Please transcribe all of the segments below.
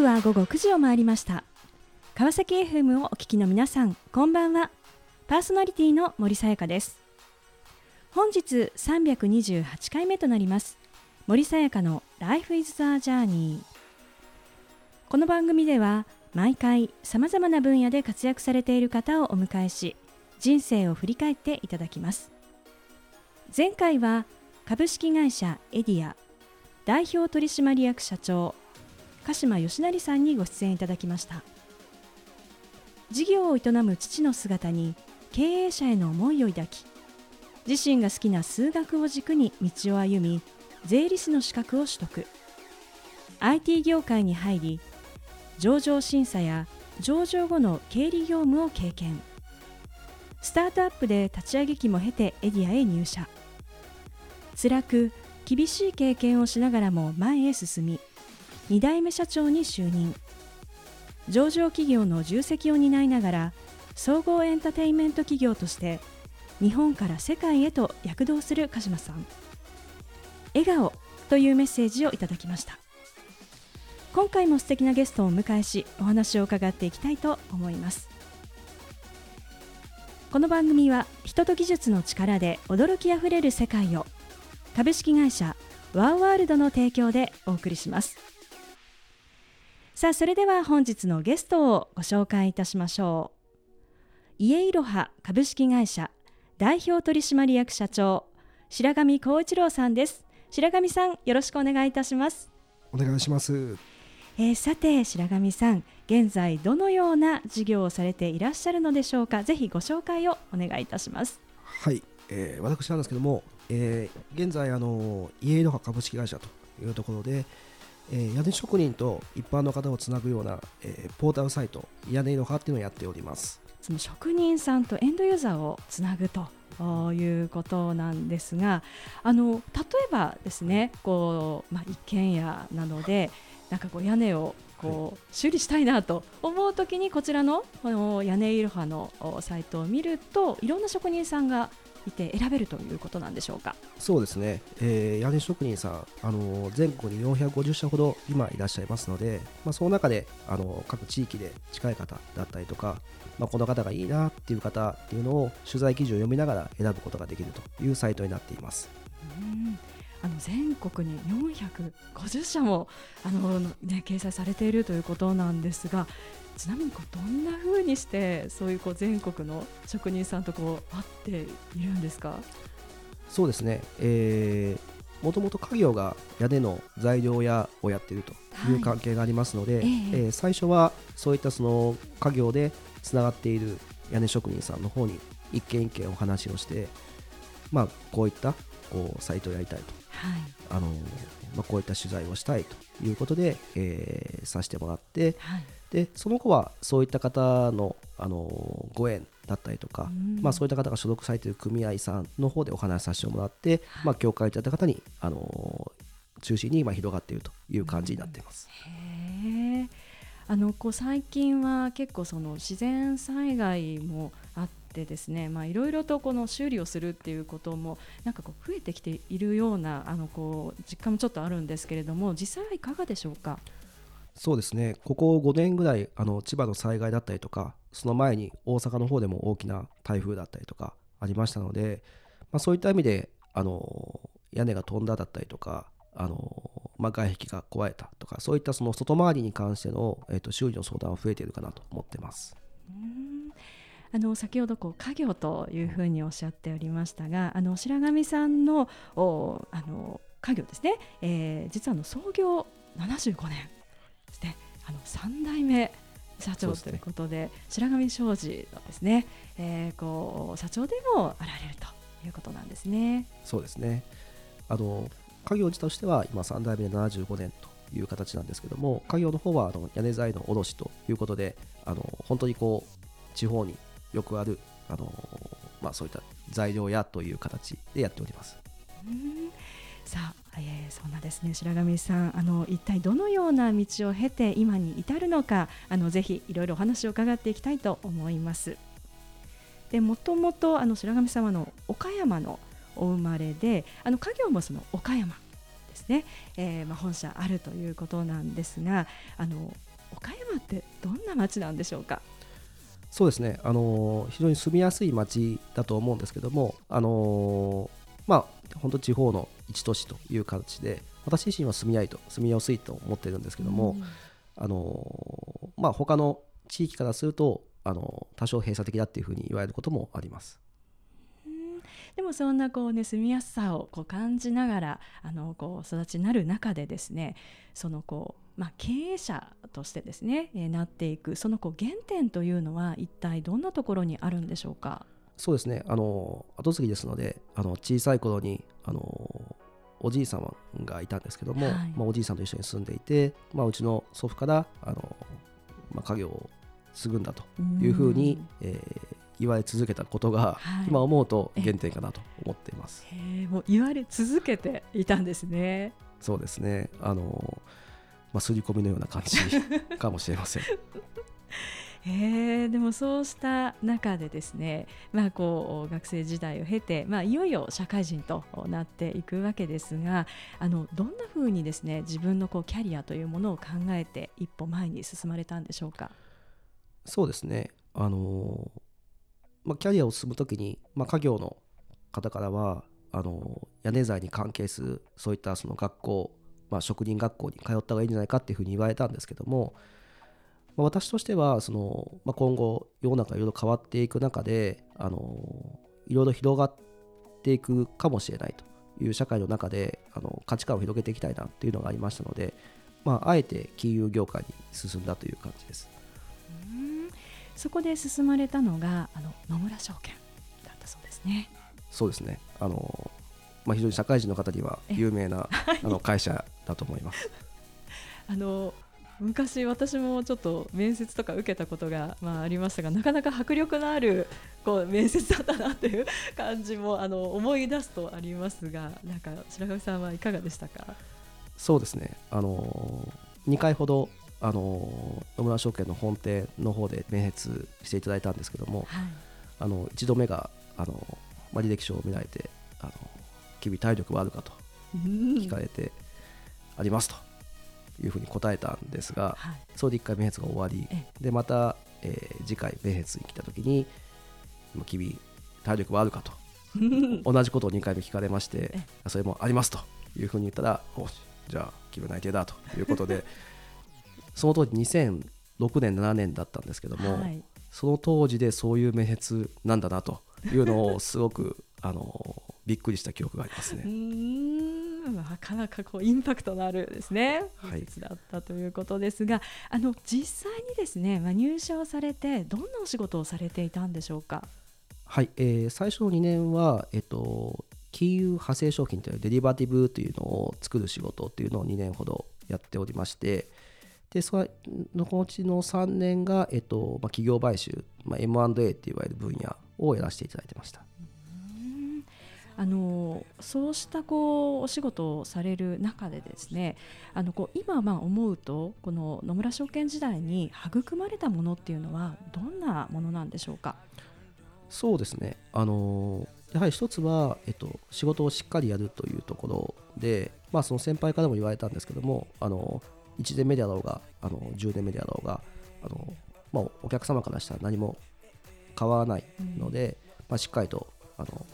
刻は午後9時を回りました。川崎 FM をお聞きの皆さんこんばんは。パーソナリティの森さやかです。本日328回目となります。森さやかの Life is the Journey この番組では毎回さまざまな分野で活躍されている方をお迎えし人生を振り返っていただきます。前回は株式会社エディア代表取締役社長鹿島義成さんにご出演いただきました。事業を営む父の姿に経営者への思いを抱き自身が好きな数学を軸に道を歩み税理士の資格を取得。IT 業界に入り上場審査や上場後の経理業務を経験。スタートアップで立ち上げ期も経てエディアへ入社。辛く厳しい経験をしながらも前へ進み2代目社長に就任。上場企業の重責を担いながら総合エンターテインメント企業として日本から世界へと躍動する鹿島さん。笑顔というメッセージをいただきました。今回も素敵なゲストをお迎えしお話を伺っていきたいと思います。この番組は人と技術の力で驚きあふれる世界を株式会社ワーワールドの提供でお送りします。さあそれでは本日のゲストをご紹介いたしましょう。家いろは株式会社代表取締役社長白上光一郎さんです。白上さんよろしくお願いいたします。お願いします。えー、さて白上さん現在どのような事業をされていらっしゃるのでしょうか？ぜひご紹介をお願いいたします。はい、えー、私なんですけども、えー、現在あの家いろは株式会社というところで、えー、屋根職人と一般の方をつなぐような、えー、ポータルサイト屋根いろはっていうのをやっております。その職人さんとエンドユーザーをつなぐということなんですがあの例えばですねこう、まあ、一軒家なのでなんかこう屋根をこう修理したいなと思うときにこちらのこの屋根いろはのサイトを見るといろんな職人さんがいて選べるということなんでしょうか？そうですね、えー、屋根職人さん、あの全国に450社ほど今いらっしゃいますので、まあ、その中であの各地域で近い方だったりとか、まあ、この方がいいなっていう方っていうのを取材記事を読みながら選ぶことができるというサイトになっています。うん。あの全国に450社もあの、ね、掲載されているということなんですがちなみにこうどんなふうにしてそういうこう全国の職人さんとこう会っているんですか？そうですね、えー、もともと家業が屋根の材料屋をやっているという関係がありますので、はい、え。ー、えー、最初はそういったその家業でつながっている屋根職人さんの方に一件一件お話をして、まあ、こういったこうサイトをやりたいと、はい、あのまあ、こういった取材をしたいということで、えー、させてもらって、はいでその後はそういった方のあのご縁だったりとか、まあ、そういった方が所属されている組合さんの方でお話しさせてもらって、まあ、協会といった方にあの中心に今広がっているという感じになっています。へあのこう最近は結構その自然災害もあってですね、まあ、いろいろとこの修理をするっていうこともなんかこう増えてきているようなあのこう実感もちょっとあるんですけれども実際はいかがでしょうか？そうですね、ここ5年ぐらい、あの千葉の災害だったりとか、その前に大阪の方でも大きな台風だったりとかありましたので、まあ、そういった意味であの屋根が飛んだだったりとか、あのまあ、外壁が壊れたとか、そういったその外回りに関しての、えー、と修理の相談は増えているかなと思ってます。あの先ほどこう家業というふうにおっしゃっておりましたがあの白神さんのおあの家業ですね、えー、実はの創業75年。ねあの3代目社長ということで、ね、白神商事のですね、えー、こう社長でもあられるということなんですね。そうですねあの家業自体としては今3代目で75年という形なんですけども家業の方はあの屋根材の卸ということであの本当にこう地方によくあるあの、まあ、そういった材料屋という形でやっております。うんさあ、えー、そんなですね。白神さんあの一体どのような道を経て今に至るのかあのぜひいろいろお話を伺っていきたいと思います。でもともとあの白神様の岡山のお生まれであの家業もその岡山ですね、えー、まあ、本社あるということなんですがあの岡山ってどんな町なんでしょうか？そうですね、あの非常に住みやすい町だと思うんですけども、あのまあ、本当地方の一都市という形で私自身は住みやいと住みやすいと思ってるんですけども、うん、あのまあ、他の地域からするとあの多少閉鎖的だっていうふうに言われることもあります。でもそんなこうね住みやすさをこう感じながらあのこう育ちになる中でですねそのこうまあ、経営者としてですね、えー、なっていくそのこう原点というのは一体どんなところにあるんでしょうかそうですねあの後継ぎですのであの小さい頃にあのおじい様がいたんですけども、はい、まあ、おじいさんと一緒に住んでいて、まあ、うちの祖父からあの、まあ、家業を継ぐんだというふうに、えー、言われ続けたことが、はい、今思うと原点かなと思っています。もう言われ続けていたんですね。そうですね。あのまあ、刷り込みのような感じかもしれません。えー、でもそうした中でですね、まあ、こう学生時代を経て、まあ、いよいよ社会人となっていくわけですがあのどんなふうにですね自分のこうキャリアというものを考えて一歩前に進まれたんでしょうか？そうですね、あのまあ、キャリアを進むときに、まあ、家業の方からはあの屋根材に関係するそういったその学校まあ、職人学校に通った方がいいんじゃないかっていうふうに言われたんですけども、まあ、私としてはその、まあ、今後世の中いろいろ変わっていく中であのいろいろ広がっていくかもしれないという社会の中であの価値観を広げていきたいなっていうのがありましたので、まあ、あえて金融業界に進んだという感じです。そこで進まれたのがあの野村証券だったそうですね。そうですねあのまあ、非常に社会人の方には有名な、あの会社だと思います。あの昔私もちょっと面接とか受けたことが、まあ、ありましたがなかなか迫力のあるこう面接だったなっていう感じもあの思い出すとありますがなんか白上さんはいかがでしたか？そうですね。あの2回ほどあの野村証券の本店の方で面接していただいたんですけども、はい、あの1度目があの、まあ、履歴書を見られてあの君体力はあるかと聞かれて、ありますというふうに答えたんですが、はい、それで1回面接が終わりでまた、えー、次回面接に来た時に「君体力はあるか? 」と同じことを2回目聞かれましてそれもありますというふうに言ったらおじゃあ君内定だということで その当時2006年7年だったんですけども、はい、その当時でそういう面接なんだなというのをすごくあのびっくりした記憶がありますね。なかなかこうインパクトのあるですね、はい、だったということですがあの実際にですね、まあ、入社をされてどんなお仕事をされていたんでしょうか？はい、えー、最初の2年は、えっと、金融派生商品というデリバティブというのを作る仕事というのを2年ほどやっておりましてでそのうちの3年が、えっとまあ、企業買収、まあ、M&A っていわれる分野をやらせていただいてました。あのそうしたこうお仕事をされる中でですねあのこう今まあ思うとこの野村証券時代に育まれたものっていうのはどんなものなんでしょうか？そうですね。あのやはり一つは、えっと、仕事をしっかりやるというところで、まあ、その先輩からも言われたんですけどもあの1年目であろうがあの10年目であろうがあの、まあ、お客様からしたら何も変わらないので、うん、まあ、しっかりとあの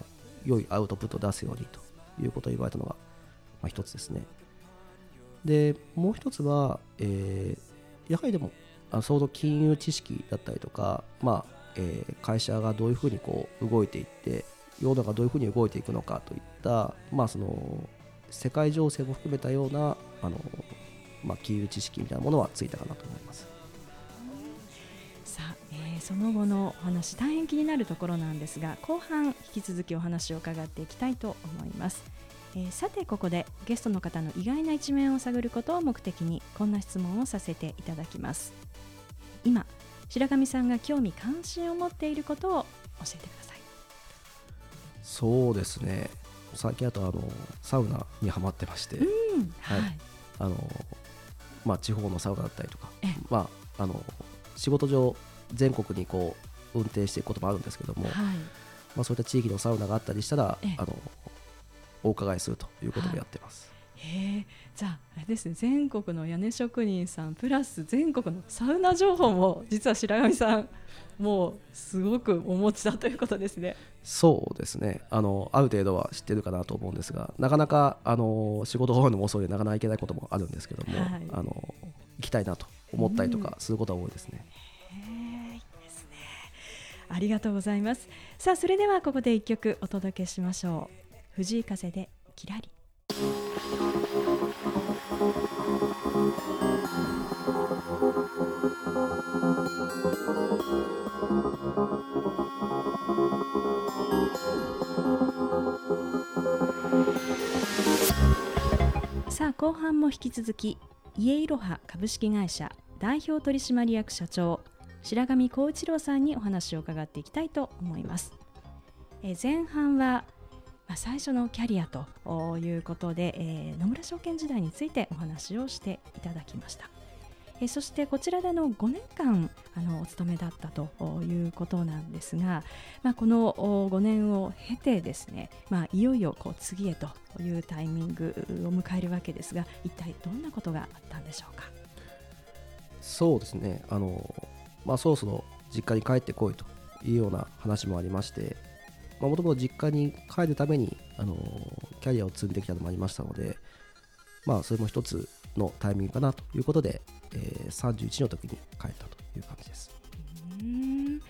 良いアウトプットを出すようにということを言われたのが、まあ、一つですね。で、もう一つは、えー、やはりでも、あその金融知識だったりとか、まあえー、会社がどういうふうにこう動いていって、世の中どういうふうに動いていくのかといった、まあ、その世界情勢も含めたようなあの、まあ、金融知識みたいなものはついたかなと思います。その後のお話大変気になるところなんですが後半引き続きお話を伺っていきたいと思います、えー、さてここでゲストの方の意外な一面を探ることを目的にこんな質問をさせていただきます。今白神さんが興味関心を持っていることを教えてください。そうですね。最近あとあのサウナにはまってまして、うんはい、はい、あのまあ、地方のサウナだったりとか、まあ、あの仕事上全国にこう運転していくこともあるんですけども、はい、まあ、そういった地域のサウナがあったりしたらあのお伺いするということもやってます。はへえ。じゃああれですね全国の屋根職人さんプラス全国のサウナ情報も実は白神さんもうすごくお持ちだということですね。そうですね。あのある程度は知ってるかなと思うんですがなかなかあの仕事が多いのも遅いでなかなか行けないこともあるんですけども、はい、あの行きたいなと思ったりとかすることは多いですね。いいですね。ありがとうございます。さあそれではここで一曲お届けしましょう。藤井風でキラリ。さあ後半も引き続き家いろは株式会社代表取締役社長白上光一郎さんにお話を伺っていきたいと思います。え前半はまあ、最初のキャリアということで、えー、野村証券時代についてお話をしていただきました。えそしてこちらでの5年間あのお勤めだったということなんですが、まあ、この5年を経てですね、まあ、いよいよこう次へというタイミングを迎えるわけですが一体どんなことがあったんでしょうか？そうですね。あの、まあ、そろそろ実家に帰ってこいというような話もありましてもともと実家に帰るために、あのキャリアを積んできたのもありましたので、まあ、それも一つのタイミングかなということで、えー、31の時に帰ったという感じです。うん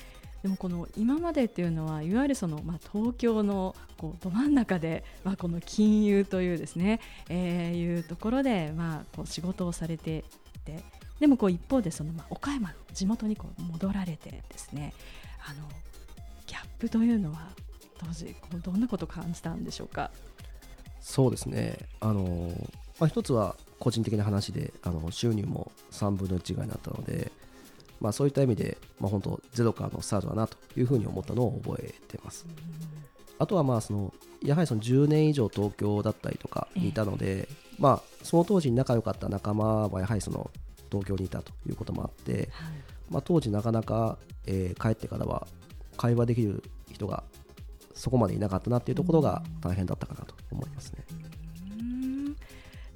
でもこの今までっていうのはいわゆるその、まあ、東京のこうど真ん中で、まあ、この金融というですね、えー、いうところで、まあ、こう仕事をされていてでもこう一方でその、まあ、岡山地元にこう戻られてですねあのギャップというのは当時どんなことを感じたんでしょうか？そうですね。あの、まあ、一つは個人的な話であの収入も3分の1ぐらいになったので、まあ、そういった意味で、まあ、本当ゼロからのスタートだなというふうに思ったのを覚えてます。あとはまあそのやはりその10年以上東京だったりとかにいたので、まあ、その当時仲良かった仲間はやはりその東京にいたということもあって、まあ、当時なかなか、えー、帰ってからは会話できる人がそこまでいなかったなっていうところが大変だったかなと思いますね。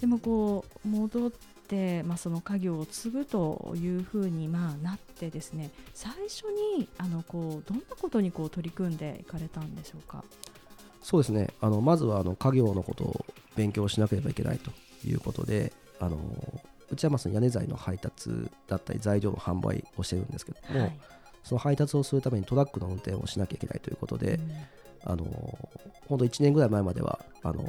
でもこう戻って、まあ、その家業を継ぐというふうにまあなってですね最初にあのこうどんなことにこう取り組んでいかれたんでしょうか？そうですね。あのまずはあの家業のことを勉強しなければいけないということであのうちはまあ屋根材の配達だったり材料の販売をしてるんですけども、はい、その配達をするためにトラックの運転をしなきゃいけないということで、うん。あの本当1年ぐらい前まではあの、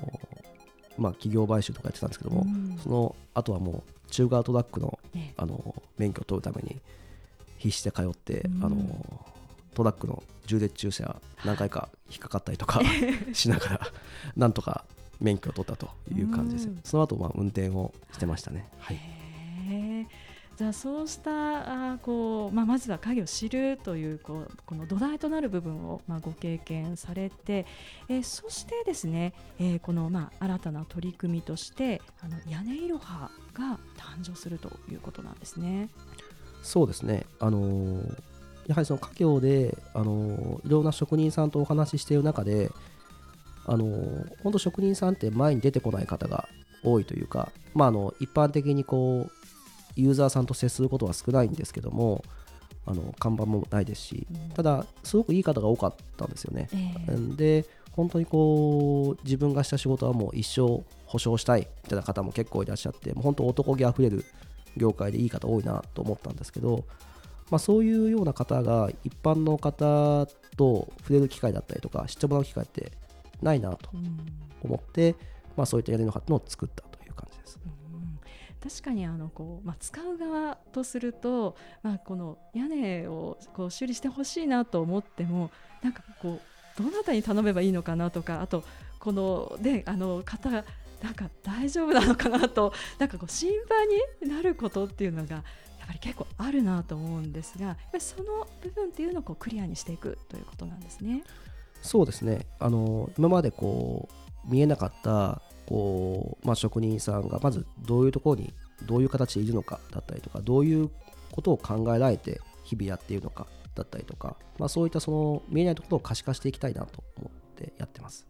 まあ、企業買収とかやってたんですけども、うん、そのあとはもう中型トラックの,、あの免許を取るために必死で通って、うん、あのトラックの重列駐車何回か引っかかったりとか しながらなんとか免許を取ったという感じです、うん、その後まあ運転をしてましたね。はいじゃそうしたあこう、まあ、まずは影を知るというこうこの土台となる部分を、まあ、ご経験されて、えー、そしてですね、えー、この、まあ、新たな取り組みとしてあの屋根いろはが誕生するということなんですね。そうですね、あのー、やはりその家業で、あのー、いろんな職人さんとお話ししている中で、あのー、本当職人さんって前に出てこない方が多いというか、まあ、あの一般的にこうユーザーさんと接することは少ないんですけどもあの看板もないですし、ただすごくいい方が多かったんですよね、えー、で本当にこう自分がした仕事はもう一生保証したいみたいな方も結構いらっしゃってもう本当男気あふれる業界でいい方多いなと思ったんですけど、まあ、そういうような方が一般の方と触れる機会だったりとか知ってもらう機会ってないなと思って、まあ、そういった屋根ののを作った確かにあのこう、まあ、使う側とすると、まあ、この屋根をこう修理してほしいなと思ってもなんかこうどなたに頼めばいいのかなとかあとこのであの方がなんか大丈夫なのかなとなんかこう心配になることっていうのがやっぱり結構あるなと思うんですがその部分っていうのをこうクリアにしていくということなんですね。そうですねあの今までこう見えなかったこう、まあ、職人さんがまずどういうところにどういう形でいるのかだったりとかどういうことを考えられて日々やっているのかだったりとか、まあ、そういったその見えないところを可視化していきたいなと思ってやってます。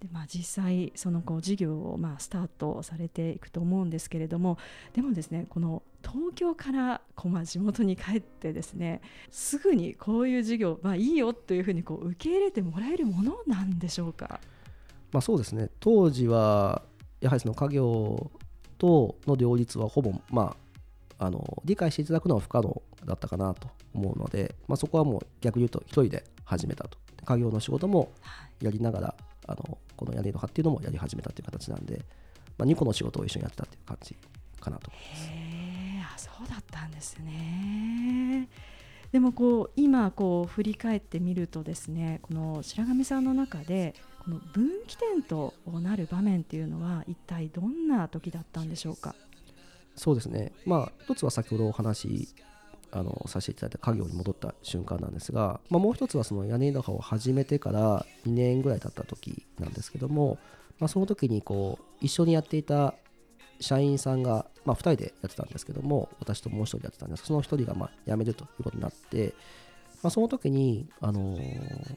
でまあ、実際そのこう事業をまあスタートされていくと思うんですけれどもでもですねこの東京からこうまあ地元に帰ってですねすぐにこういう事業、まあ、いいよというふうにこう受け入れてもらえるものなんでしょうか？まあ、そうですね当時はやはりその家業との両立はほぼ、まあ、あの理解していただくのは不可能だったかなと思うので、まあ、そこはもう逆に言うと一人で始めたと家業の仕事もやりながら、あのこの屋根の葉っていうのもやり始めたっていう形なんで、まあ、2個の仕事を一緒にやってたっていう感じかなと思います。へあそうだったんですね。でもこう今こう振り返ってみるとですねこの白神さんの中でこの分岐点となる場面っていうのは一体どんな時だったんでしょうか？そうですね。まあ一つは先ほどお話あのさせていただいた家業に戻った瞬間なんですが、まあ、もう一つはその屋根の葉を始めてから2年ぐらい経った時なんですけども、まあ、その時にこう一緒にやっていた社員さんが、まあ、2人でやってたんですけども私ともう1人やってたんですその1人がまあ辞めるということになって、まあ、その時に、あのー、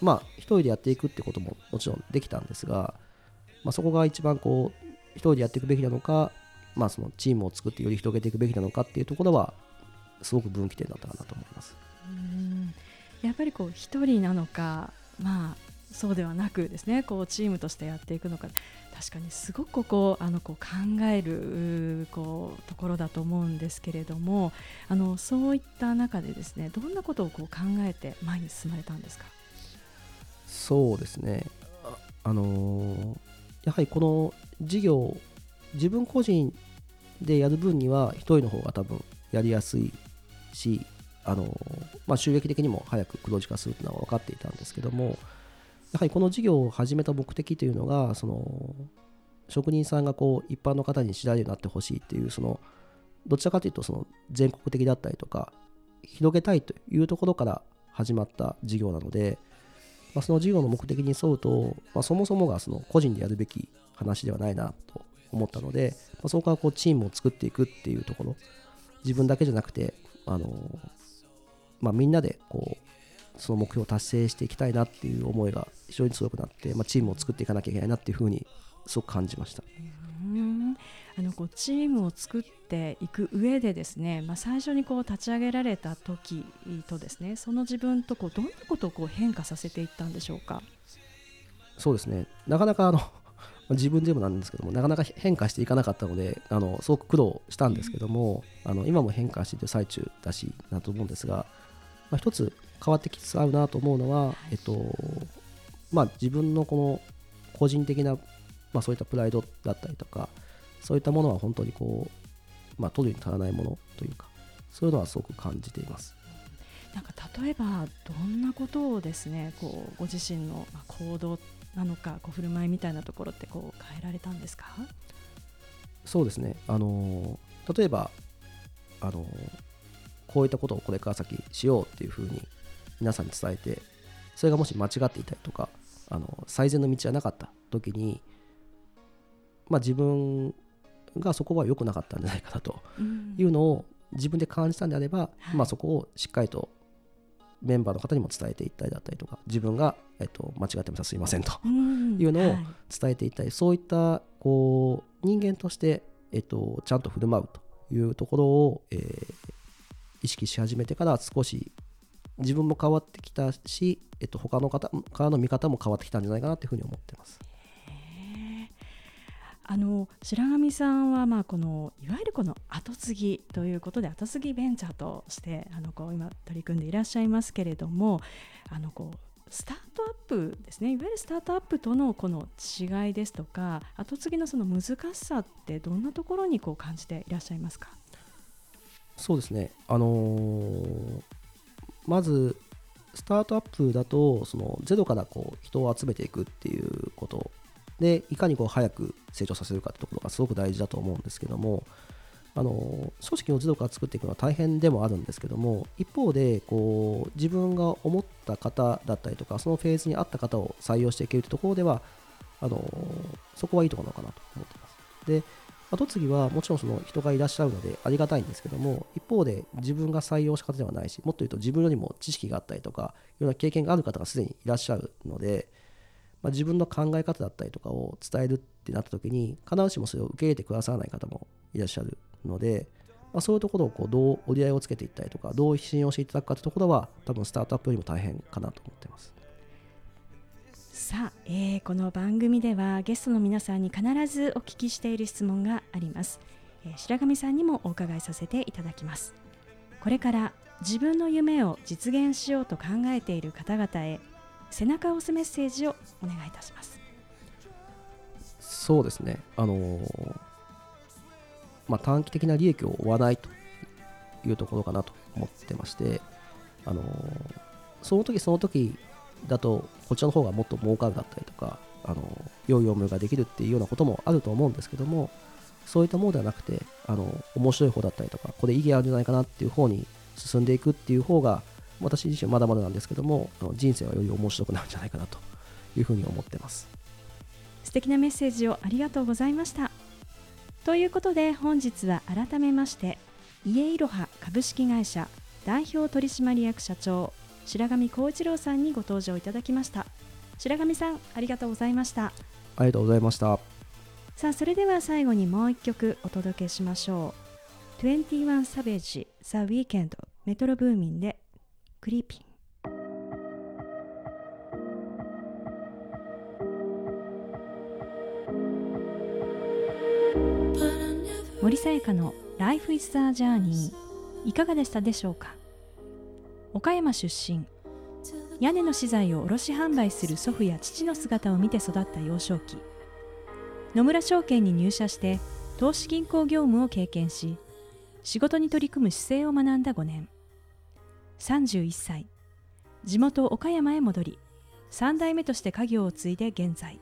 まあ1人でやっていくってことももちろんできたんですが、まあ、そこが一番こう1人でやっていくべきなのか、まあ、そのチームを作ってより広げていくべきなのかっていうところはすごく分岐点だったかなと思います。うんやっぱりこう一人なのか、まあ、そうではなくですねこうチームとしてやっていくのか確かにすごくここあのこう考えるこうところだと思うんですけれどもあのそういった中でですねどんなことをこう考えて前に進まれたんですか？そうですね。あのー、やはりこの事業自分個人でやる分には1人の方が多分やりやすいし、あのまあ、収益的にも早く黒字化するというのは分かっていたんですけどもやはりこの事業を始めた目的というのがその職人さんがこう一般の方に知られるようになってほしいっていうそのどちらかというとその全国的だったりとか広げたいというところから始まった事業なので、まあ、その事業の目的に沿うと、まあ、そもそもがその個人でやるべき話ではないなと思ったので、まあ、そこからこうチームを作っていくっていうところ自分だけじゃなくてあの、まあ、みんなでこうその目標を達成していきたいなっていう思いが非常に強くなって、まあ、チームを作っていかなきゃいけないなっていうふうにすごく感じました。うんあのこうチームを作っていく上でですね、まあ、最初にこう立ち上げられた時とですねその自分とこうどんなことをこう変化させていったんでしょうか？そうですね。なかなかあの 自分でもなんですけどもなかなか変化していかなかったのであのすごく苦労したんですけども、あの今も変化している最中だしなと思うんですが、まあ、一つ変わってきつつあるなと思うのは、えっとまあ、自分のこの個人的な、まあ、そういったプライドだったりとかそういったものは本当にこう、まあ、取るに足らないものというかそういうのはすごく感じています。なんか例えばどんなことをですねこうご自身の行動なのかこう振る舞いみたいなところってこう変えられたんですか？そうですねあの例えばあのこういったことをこれから先しようっていうふうに皆さんに伝えてそれがもし間違っていたりとかあの最善の道じゃなかった時にまあ自分がそこは良くなかったんじゃないかなというのを自分で感じたんであれば、まあ、そこをしっかりとメンバーの方にも伝えていったりだったりとか自分が、えっと、間違ってましたすいませんというのを伝えていったり、はい、そういったこう人間として、えっと、ちゃんと振る舞うというところを、えー、意識し始めてから少し自分も変わってきたし、えっと、他の方からの見方も変わってきたんじゃないかなというふうに思ってます。あの白神さんはまあこのいわゆるこの後継ぎということで後継ぎベンチャーとしてあのこう今取り組んでいらっしゃいますけれどもあのこうスタートアップですね。いわゆるスタートアップとのこの違いですとか後継ぎのその難しさってどんなところにこう感じていらっしゃいますか？そうですね。あのー、まずスタートアップだとそのゼロからこう人を集めていくっていうことでいかにこう早く成長させるかってところがすごく大事だと思うんですけどもあの組織をゼロから作っていくのは大変でもあるんですけども一方でこう自分が思った方だったりとかそのフェーズに合った方を採用していけるところではあのそこはいいところなのかなと思っています。で後継ぎはもちろんその人がいらっしゃるのでありがたいんですけども一方で自分が採用した方ではないしもっと言うと自分よりも知識があったりとかいろんな経験がある方がすでにいらっしゃるのでまあ、自分の考え方だったりとかを伝えるってなった時に必ずしもそれを受け入れてくださらない方もいらっしゃるので、まあ、そういうところをこうどう折り合いをつけていったりとかどう信用していただくかというところは多分スタートアップよりも大変かなと思ってます。さあ、えー、この番組ではゲストの皆さんに必ずお聞きしている質問があります、えー、白神さんにもお伺いさせていただきますこれから自分の夢を実現しようと考えている方々へ背中を押すメッセージをお願いいたします。そうですね。あのー、まあ、短期的な利益を追わないというところかなと思ってましてあのー、その時その時だとこちらの方がもっと儲かるだったりとかあの良い業務ができるっていうようなこともあると思うんですけどもそういったものではなくてあの面白い方だったりとかこれ意義あるんじゃないかなっていう方に進んでいくっていう方が私自身まだまだなんですけども人生はより面白くなるんじゃないかなというふうに思ってます。素敵なメッセージをありがとうございました。ということで本日は改めまして家いろは株式会社代表取締役社長白上光一郎さんにご登場いただきました。白上さんありがとうございました。ありがとうございました。さあそれでは最後にもう一曲お届けしましょう。21サベージ The Weekend メトロブーミンでクリーピン森さやかの Life is a Journey いかがでしたでしょうか？岡山出身。屋根の資材を卸販売する祖父や父の姿を見て育った幼少期。野村証券に入社して投資銀行業務を経験し仕事に取り組む姿勢を学んだ5年。31歳。地元岡山へ戻り3代目として家業を継いで現在。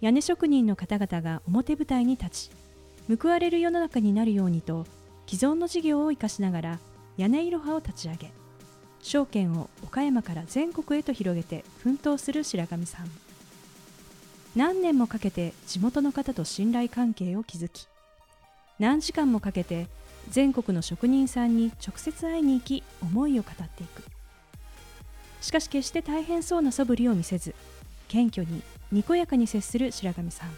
屋根職人の方々が表舞台に立ち報われる世の中になるようにと既存の事業を生かしながら屋根いろはを立ち上げ証券を岡山から全国へと広げて奮闘する白神さん。何年もかけて地元の方と信頼関係を築き何時間もかけて全国の職人さんに直接会いに行き思いを語っていく。しかし決して大変そうな素振りを見せず謙虚ににこやかに接する白神さん。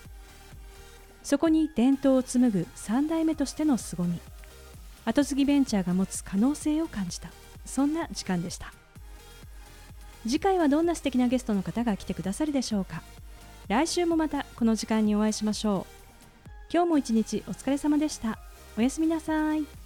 そこに伝統を紡ぐ3代目としての凄み。後継ぎベンチャーが持つ可能性を感じた。そんな時間でした。次回はどんな素敵なゲストの方が来てくださるでしょうか。来週もまたこの時間にお会いしましょう。今日も一日お疲れ様でした。おやすみなさい。